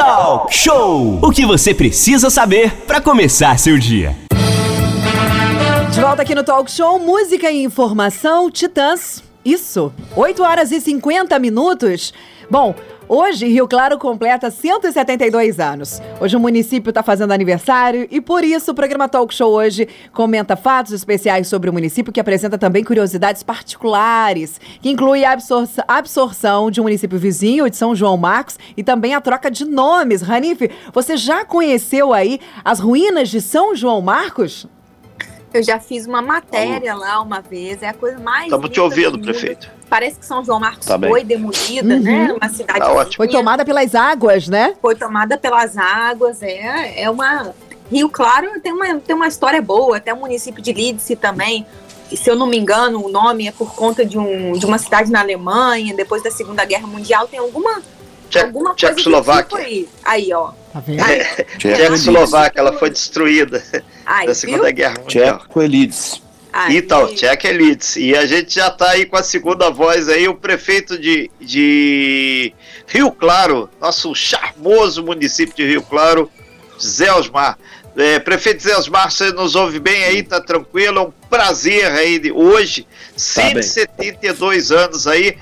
Talk Show! O que você precisa saber para começar seu dia. De volta aqui no Talk Show, música e informação, Titãs. Isso, 8 horas e 50 minutos. Bom, Hoje, Rio Claro completa 172 anos. Hoje o município está fazendo aniversário e por isso o programa Talk Show hoje comenta fatos especiais sobre o município que apresenta também curiosidades particulares, que inclui a absor absorção de um município vizinho de São João Marcos e também a troca de nomes. Ranif, você já conheceu aí as ruínas de São João Marcos? Eu já fiz uma matéria lá uma vez, é a coisa mais. Estamos te ouvindo, prefeito. Parece que São João Marcos tá foi demolida, né? uhum. né? Uma cidade. Tá foi tomada pelas águas, né? Foi tomada pelas águas, é, é uma. Rio Claro tem uma, tem uma história boa, até o município de Lídice também. Se eu não me engano, o nome é por conta de, um, de uma cidade na Alemanha, depois da Segunda Guerra Mundial. Tem alguma, alguma coisa Tchecoslováquia. Tipo aí. aí, ó. Tá vendo? Tchecoslováquia, ela foi destruída Ai, da Segunda viu? Guerra Mundial. Tcheco Elides. Então, Tcheco Elites. E a gente já está aí com a segunda voz aí, o prefeito de, de Rio Claro, nosso charmoso município de Rio Claro, Zé Osmar. É, prefeito Zé Osmar, você nos ouve bem aí, tá tranquilo? É um prazer aí de hoje, 172 tá anos aí.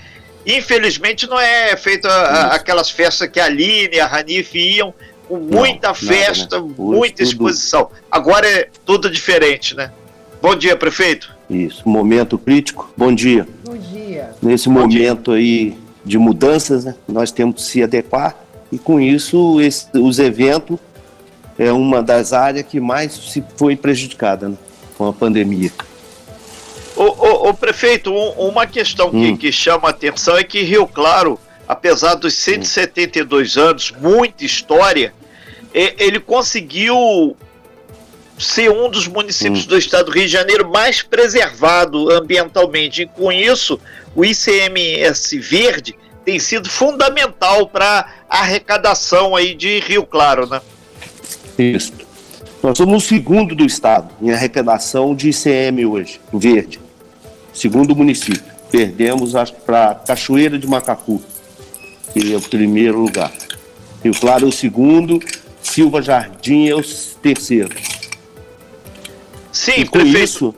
Infelizmente não é feito a, a, aquelas festas que a Aline e a Ranif iam, com muita não, festa, nada, né? muita exposição. Agora é tudo diferente, né? Bom dia, prefeito. Isso, momento crítico. Bom dia. Bom dia. Nesse Bom momento dia. aí de mudanças, né, nós temos que se adequar e com isso esse, os eventos é uma das áreas que mais se foi prejudicada né, com a pandemia. O, o, o prefeito, um, uma questão hum. que, que chama a atenção é que Rio Claro, apesar dos 172 hum. anos, muita história, ele conseguiu ser um dos municípios hum. do estado do Rio de Janeiro mais preservado ambientalmente. E com isso, o ICMS verde tem sido fundamental para a arrecadação aí de Rio Claro, né? Isso. Nós somos o segundo do estado em arrecadação de ICM hoje, verde. Segundo município. Perdemos, para Cachoeira de Macacu, que é o primeiro lugar. Rio Claro é o segundo, Silva Jardim é o terceiro. Sim, e com prefeito. isso,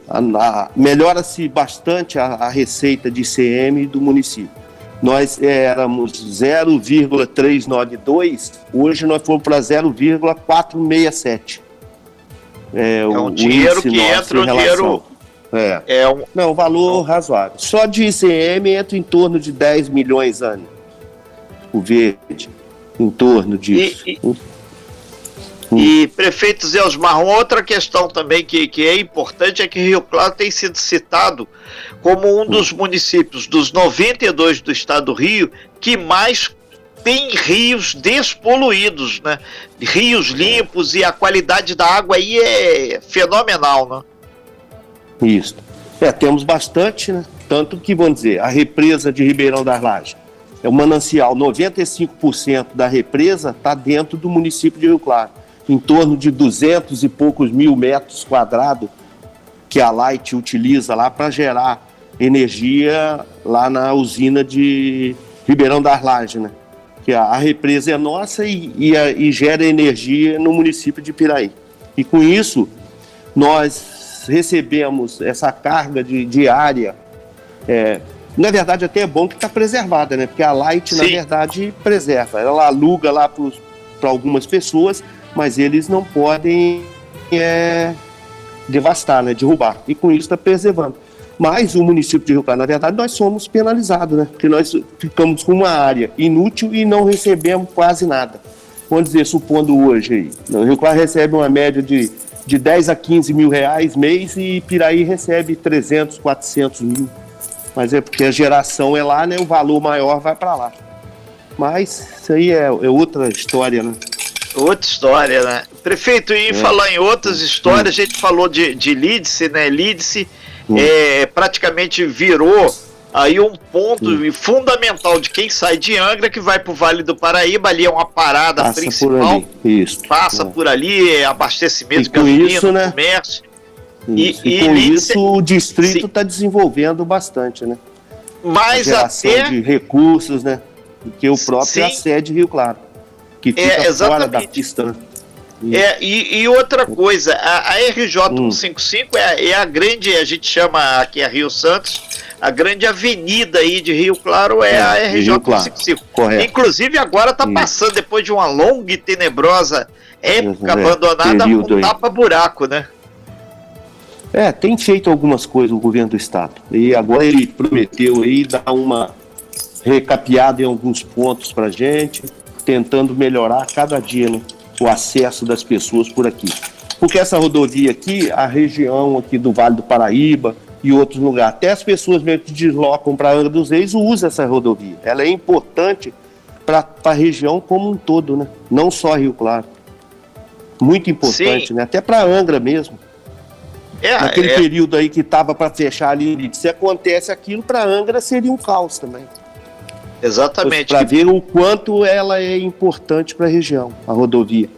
melhora-se bastante a, a, receita de ICM do município. Nós éramos 0,392, hoje nós fomos para 0,467. É, é um o, dinheiro que entra, um dinheiro... É. é um... Não, valor razoável. Só de ICM entra em torno de 10 milhões ano. O verde, em torno disso. E, e, e prefeito Zé Osmar, outra questão também que, que é importante é que Rio Claro tem sido citado como um dos municípios dos 92 do estado do Rio que mais tem rios despoluídos, né? Rios limpos e a qualidade da água aí é fenomenal, né? Isso. É, temos bastante, né? Tanto que, vamos dizer, a represa de Ribeirão das Lajes é o manancial, 95% da represa está dentro do município de Rio Claro em torno de 200 e poucos mil metros quadrados que a Light utiliza lá para gerar energia lá na usina de Ribeirão das Lajes, né? Que a, a represa é nossa e, e, a, e, gera energia no município de Piraí. E com isso, nós recebemos essa carga de, área. É, na verdade, até é bom que está preservada, né? Porque a Light, Sim. na verdade, preserva. Ela aluga lá para algumas pessoas mas eles não podem é, devastar, né, derrubar. E com isso está preservando. Mas o município de Rio Claro, na verdade, nós somos penalizados, né? Porque nós ficamos com uma área inútil e não recebemos quase nada. Vamos dizer, supondo hoje aí, o Rio Claro recebe uma média de, de 10 a 15 mil reais mês e Piraí recebe 300, 400 mil. Mas é porque a geração é lá, né? O valor maior vai para lá. Mas isso aí é, é outra história, né? Outra história, né? Prefeito, e é. falar em outras histórias, a gente falou de, de Lídice, né? Lídice é, praticamente virou aí um ponto fundamental de quem sai de Angra que vai para o Vale do Paraíba, ali é uma parada passa principal. Por isso. Passa é. por ali, é abastecimento de gasolina, isso, né? comércio. E, e, e, com isso o distrito está desenvolvendo bastante, né? Mais a até... de recursos, né? Do que o próprio sim. a sede Rio Claro. Que fica É, fora da exatamente. pista. né? É, e, e outra coisa, a, a RJ Hum. 155 é, é a grande, a gente chama aqui a Rio Santos, a grande avenida aí de Rio Claro é, É, a de RJ Rio Claro. 155. Correto. Inclusive agora está passando, depois de uma longa e tenebrosa época É, abandonada, um tapa-buraco, né? É, tem feito algumas coisas o governo do estado. E agora ele prometeu aí dar uma recapeada em alguns pontos para gente, tentando melhorar cada dia né, o acesso das pessoas por aqui. Porque essa rodovia aqui, a região aqui do Vale do Paraíba e outros lugares, até as pessoas mesmo que deslocam para Angra dos Reis usam essa rodovia. Ela é importante para a região como um todo, né? Não só Rio Claro. Muito importante, Sim. né? Até para Angra mesmo É, naquele é, período aí que estava para fechar ali, se acontece aquilo para Angra seria um caos também. Exatamente. Para ver o quanto ela é importante para a região, a rodovia.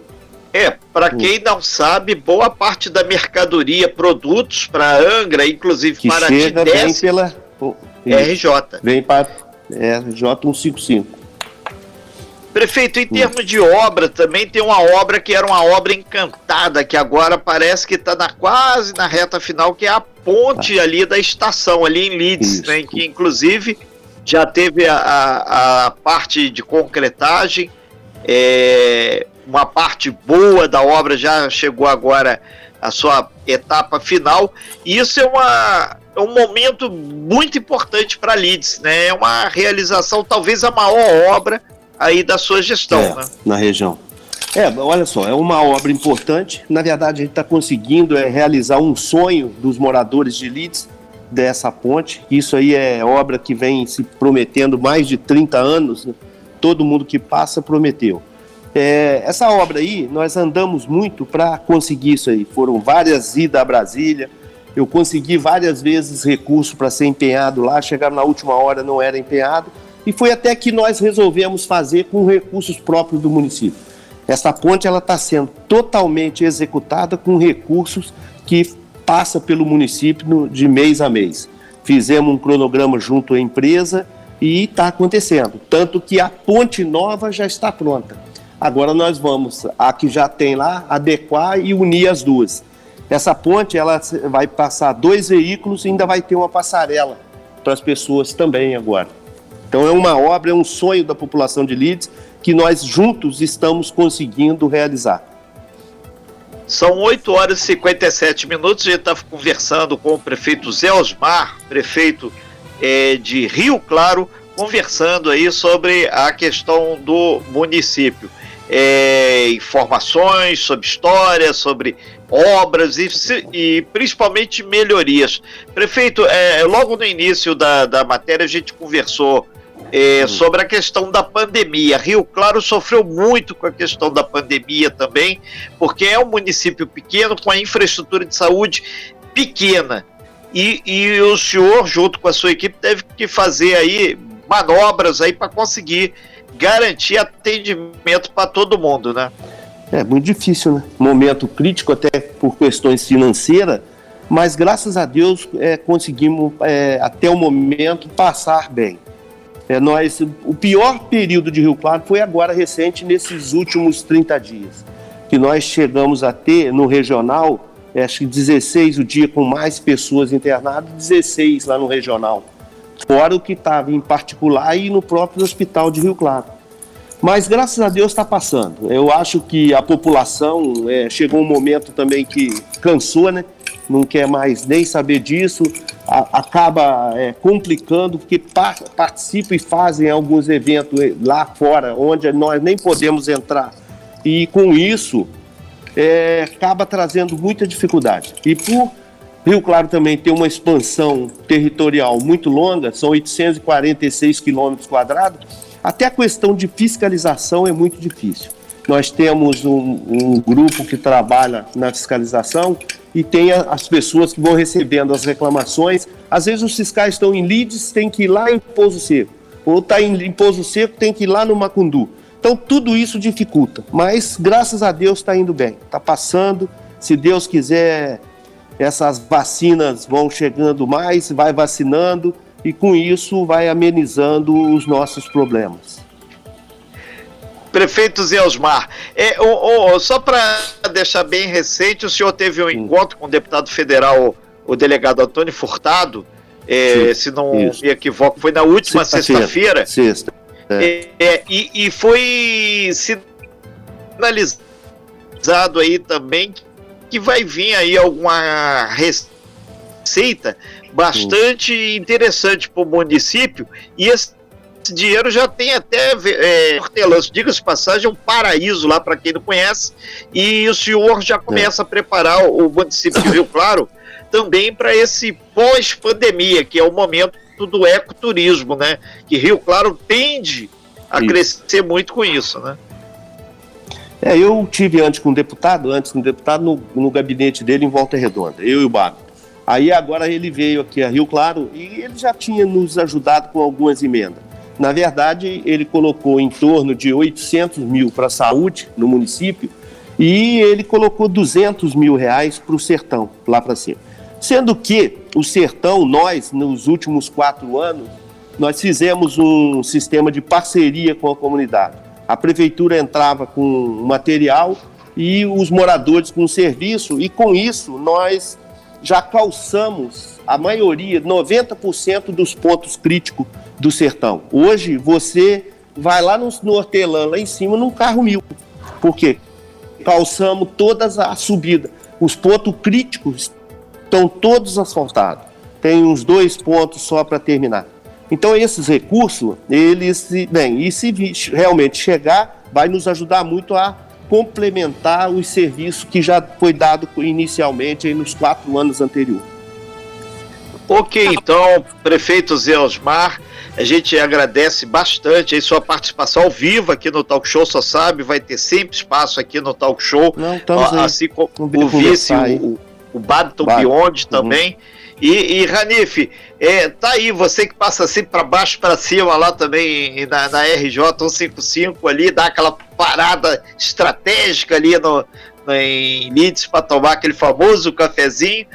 É, para quem não sabe, boa parte da mercadoria, produtos para Angra, inclusive Que para chega desce pela oh, RJ. vem para é, J155. Prefeito, em termos de obra, também tem uma obra que era uma obra encantada, que agora parece que está na, quase na reta final, que é a ponte ali da estação, ali em Leeds, né, que inclusive já teve a, a, a parte de concretagem, é, uma parte boa da obra já chegou agora à sua etapa final, e isso é uma, é um momento muito importante para Leeds, né? É uma realização, talvez a maior obra aí da sua gestão, É, né? na região. É, olha só, é uma obra importante. Na verdade, a gente está conseguindo é, realizar um sonho dos moradores de Leeds dessa ponte. Isso aí é obra que vem se prometendo mais de 30 anos. né? Todo mundo que passa prometeu. É, essa obra aí, nós andamos muito para conseguir isso aí. Foram várias idas a Brasília. Eu consegui várias vezes recurso para ser empenhado lá. Chegaram na última hora, não era empenhado. E foi até que nós resolvemos fazer com recursos próprios do município. Essa ponte ela está sendo totalmente executada com recursos que passa pelo município de mês a mês. Fizemos um cronograma junto à empresa e está acontecendo. Tanto que a ponte nova já está pronta. Agora nós vamos, a que já tem lá, adequar e unir as duas. Essa ponte ela vai passar dois veículos e ainda vai ter uma passarela para as pessoas também agora. Então é uma obra, é um sonho da população de Leeds que nós juntos estamos conseguindo realizar. São 8 horas e 57 minutos. A gente está conversando com o prefeito Zé Osmar, prefeito eh, de Rio Claro, conversando aí sobre a questão do município. Eh, informações sobre história, sobre obras e, e principalmente melhorias. Prefeito, eh, logo no início da, da matéria a gente conversou é, sobre a questão da pandemia. Rio Claro sofreu muito com a questão da pandemia também, porque é um município pequeno com a infraestrutura de saúde pequena. E, e o senhor, junto com a sua equipe, teve que fazer aí manobras aí para conseguir garantir atendimento para todo mundo, né? É muito difícil, né? Momento crítico até por questões financeiras, mas graças a Deus é, conseguimos é, até o momento passar bem. É, nós, o pior período de Rio Claro foi agora recente, nesses últimos 30 dias, que nós chegamos a ter no regional, é, acho que 16 o dia com mais pessoas internadas, 16 lá no regional, fora o que estava em particular e no próprio hospital de Rio Claro. Mas graças a Deus está passando. Eu acho que a população é, chegou um momento também que cansou, né? Não quer mais nem saber disso, a- acaba é, complicando, porque pa- participam e fazem alguns eventos lá fora, onde nós nem podemos entrar. E com isso, é, acaba trazendo muita dificuldade. E por Rio Claro também ter uma expansão territorial muito longa, são 846 quilômetros quadrados, até a questão de fiscalização é muito difícil. Nós temos um, um grupo que trabalha na fiscalização e tem as pessoas que vão recebendo as reclamações. Às vezes os fiscais estão em Leeds, tem que ir lá em Pouso Seco. Ou está em, em Pouso Seco, tem que ir lá no Macundu. Então tudo isso dificulta. Mas graças a Deus está indo bem. Está passando. Se Deus quiser, essas vacinas vão chegando mais, vai vacinando e com isso vai amenizando os nossos problemas. Prefeito Zé Osmar, é, o, o, só para deixar bem recente, o senhor teve um encontro com o deputado federal, o delegado Antônio Furtado, é, se não Isso. me equivoco, foi na última sexta-feira. Sexta. É. É, e, e foi sinalizado aí também que vai vir aí alguma receita bastante interessante para o município e esse dinheiro já tem até é, hortelãs, diga-se passagem, um paraíso lá para quem não conhece, e o senhor já começa é. a preparar o município de Rio Claro também para esse pós-pandemia, que é o momento do ecoturismo, né? Que Rio Claro tende a isso. crescer muito com isso, né? É, eu tive antes com um deputado, antes com um deputado no, no gabinete dele em Volta Redonda, eu e o Bago. Aí agora ele veio aqui a Rio Claro e ele já tinha nos ajudado com algumas emendas. Na verdade, ele colocou em torno de 800 mil para a saúde no município e ele colocou 200 mil reais para o sertão, lá para cima. Sendo que o sertão, nós, nos últimos quatro anos, nós fizemos um sistema de parceria com a comunidade. A prefeitura entrava com material e os moradores com serviço, e com isso nós já calçamos a maioria, 90% dos pontos críticos do sertão. Hoje você vai lá no, no hortelã, lá em cima, num carro mil. Por quê? Calçamos todas a subida. Os pontos críticos estão todos asfaltados. Tem uns dois pontos só para terminar. Então esses recursos, eles, bem, e se realmente chegar, vai nos ajudar muito a complementar os serviços que já foi dado inicialmente nos quatro anos anteriores. Ok, então, prefeito Zé Osmar, a gente agradece bastante a sua participação ao vivo aqui no Talk Show, só sabe, vai ter sempre espaço aqui no Talk Show. Não, estamos assim como o vice, o, o Badton Beyond também. Uhum. E, e Ranif, é, tá aí, você que passa assim para baixo, para cima lá também na, na RJ 155 ali, dá aquela parada estratégica ali no, no em Leeds para tomar aquele famoso cafezinho.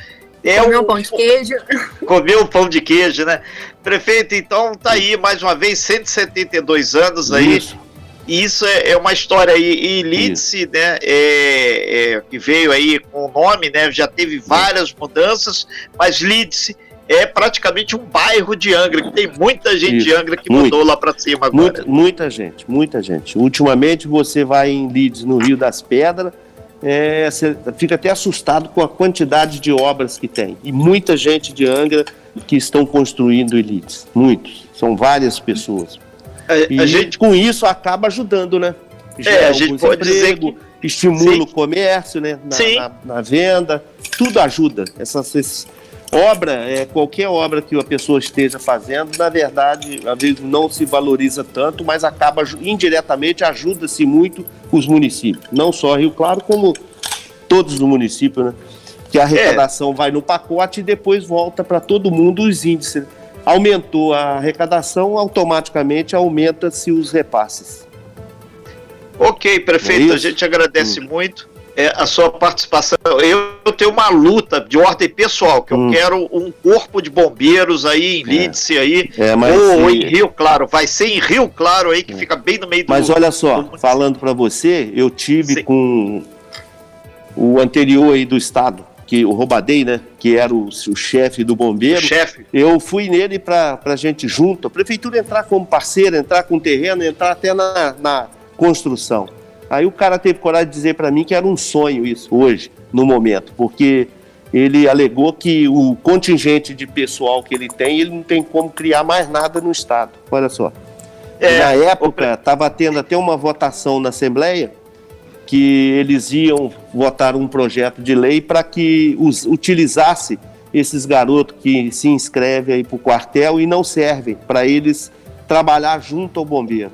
É Comeu um pão de queijo. Comeu um pão de queijo, né? Prefeito, então tá aí mais uma vez, 172 anos aí. Isso. E isso é, é uma história aí. E Leeds, né, é, é, que veio aí com o nome, né, já teve várias mudanças, mas Leeds é praticamente um bairro de Angra, que tem muita gente Isso. de Angra que mudou lá para cima agora. Muita, muita, gente, muita gente. Ultimamente você vai em Leeds, no Rio das Pedras, é, você fica até assustado com a quantidade de obras que tem. E muita gente de Angra que estão construindo elites. Muitos. São várias pessoas. A, e a gente... com isso acaba ajudando, né? é, a gente pode dizer que... estimula Sim. o comércio, né? Na, na, na, venda. Tudo ajuda. Essas, essas obra, é, qualquer obra que a pessoa esteja fazendo, na verdade, às vezes não se valoriza tanto, mas acaba indiretamente ajuda-se muito os municípios. Não só Rio Claro, como todos os municípios, né? Que a arrecadação é. vai no pacote e depois volta para todo mundo os índices. Aumentou a arrecadação, automaticamente aumenta-se os repasses. Ok, prefeito, é a gente agradece hum. muito é, a sua participação. Eu, eu, tenho uma luta de ordem pessoal, que hum. eu quero um corpo de bombeiros aí em Lídice é. aí, é, ou, ou, em Rio Claro. Vai ser em Rio Claro aí, que é. fica bem no meio do... Mas olha só, do... falando para você, eu tive Sim. com o anterior aí do estado, que o Robadei, né, que era o, o chefe do bombeiro. Chefe. Eu fui nele para a gente junto, a prefeitura entrar como parceiro, entrar com terreno, entrar até na, na construção. Aí o cara teve coragem de dizer para mim que era um sonho isso hoje, no momento, porque ele alegou que o contingente de pessoal que ele tem, ele não tem como criar mais nada no estado. Olha só. É, na época estava tendo até uma votação na Assembleia que eles iam votar um projeto de lei para que os, utilizasse esses garotos que se inscrevem aí para o quartel e não servem para eles trabalhar junto ao bombeiro.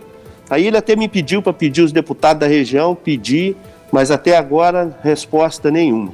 Aí ele até me pediu para pedir os deputados da região, pedi, mas até agora resposta nenhuma.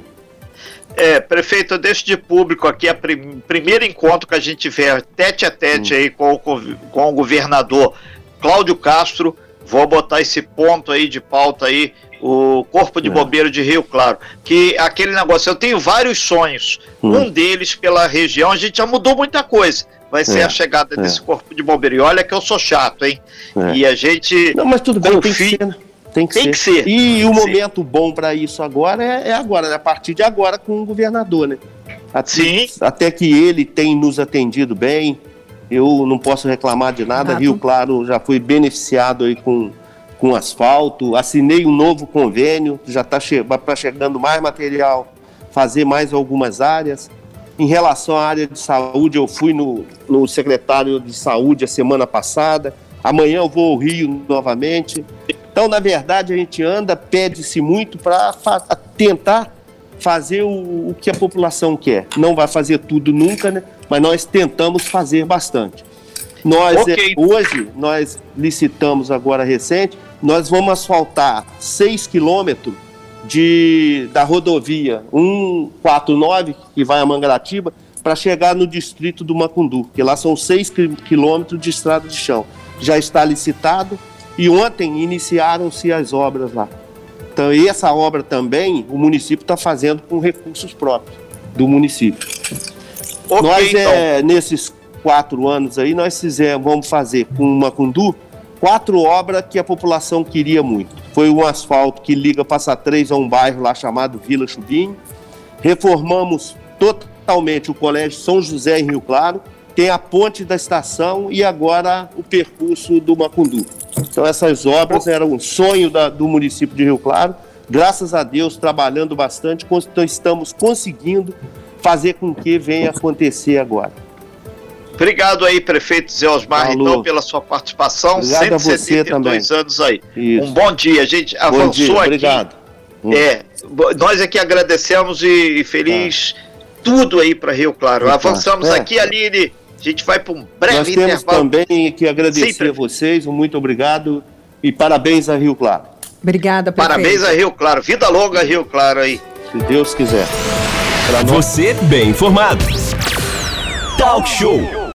É, prefeito, eu deixo de público aqui a prim primeiro encontro que a gente tiver tete a tete hum. aí com, com, com o governador Cláudio Castro. Vou botar esse ponto aí de pauta aí, o Corpo de é. Bombeiro de Rio Claro. Que aquele negócio, eu tenho vários sonhos. Hum. Um deles pela região, a gente já mudou muita coisa vai ser É, a chegada é. desse corpo de bombeiro. E olha que eu sou chato, hein? É. E a gente. Não, mas tudo bem, tem que ser, né? Tem que Tem ser. que ser. E o momento bom para isso agora é, é agora, né? a partir de agora com o governador, né? Até, Sim. até que ele tem nos atendido bem, eu não posso reclamar de nada. Exato. Rio Claro já foi beneficiado aí com, com asfalto, assinei um novo convênio, já está che tá chegando mais material, fazer mais algumas áreas. Em relação à área de saúde, eu fui no, no secretário de saúde a semana passada. Amanhã eu vou ao Rio novamente. Então, na verdade, a gente anda, pede-se muito para tentar fazer o, o que a população quer. Não vai fazer tudo nunca, né? Mas nós tentamos fazer bastante. Nós, Ok. é, hoje, nós licitamos agora recente, nós vamos asfaltar 6 quilômetros de, da rodovia 149, que vai a Mangaratiba, para chegar no distrito do Macundu, que lá são 6 qui- quilômetros de estrada de chão. Já está licitado e ontem iniciaram-se as obras lá. Então, essa obra também o município está fazendo com recursos próprios do município. Ok, nós, então. é, nesses quatro anos aí, nós fizemos, vamos fazer com o Macundu quatro obras que a população queria muito. Foi um asfalto que liga Passa Três a um bairro lá chamado Vila Chubinho. Reformamos totalmente o Colégio São José em Rio Claro. Tem a ponte da estação e agora o percurso do Macundu. Então essas obras eram um sonho da- do município de Rio Claro. Graças a Deus, trabalhando bastante, então estamos conseguindo fazer com que venha acontecer agora. Obrigado aí, prefeito Zé Osmar, Falou. então, pela sua participação. Obrigado a você 172 anos aí. Isso. Um bom dia. A gente Bom avançou dia, aqui. obrigado. Hum. É, nós aqui agradecemos e, e feliz tudo aí para Rio Claro. Claro. Avançamos É. aqui, Aline. A gente vai para um breve Nós temos intervalo. também que agradecer Sempre. a vocês, um muito obrigado e parabéns a Rio Claro, Obrigada, prefeito. Parabéns a Rio Claro. Vida longa, Rio Claro aí. se Deus quiser. Pra nós Você bem informado. Talk Show.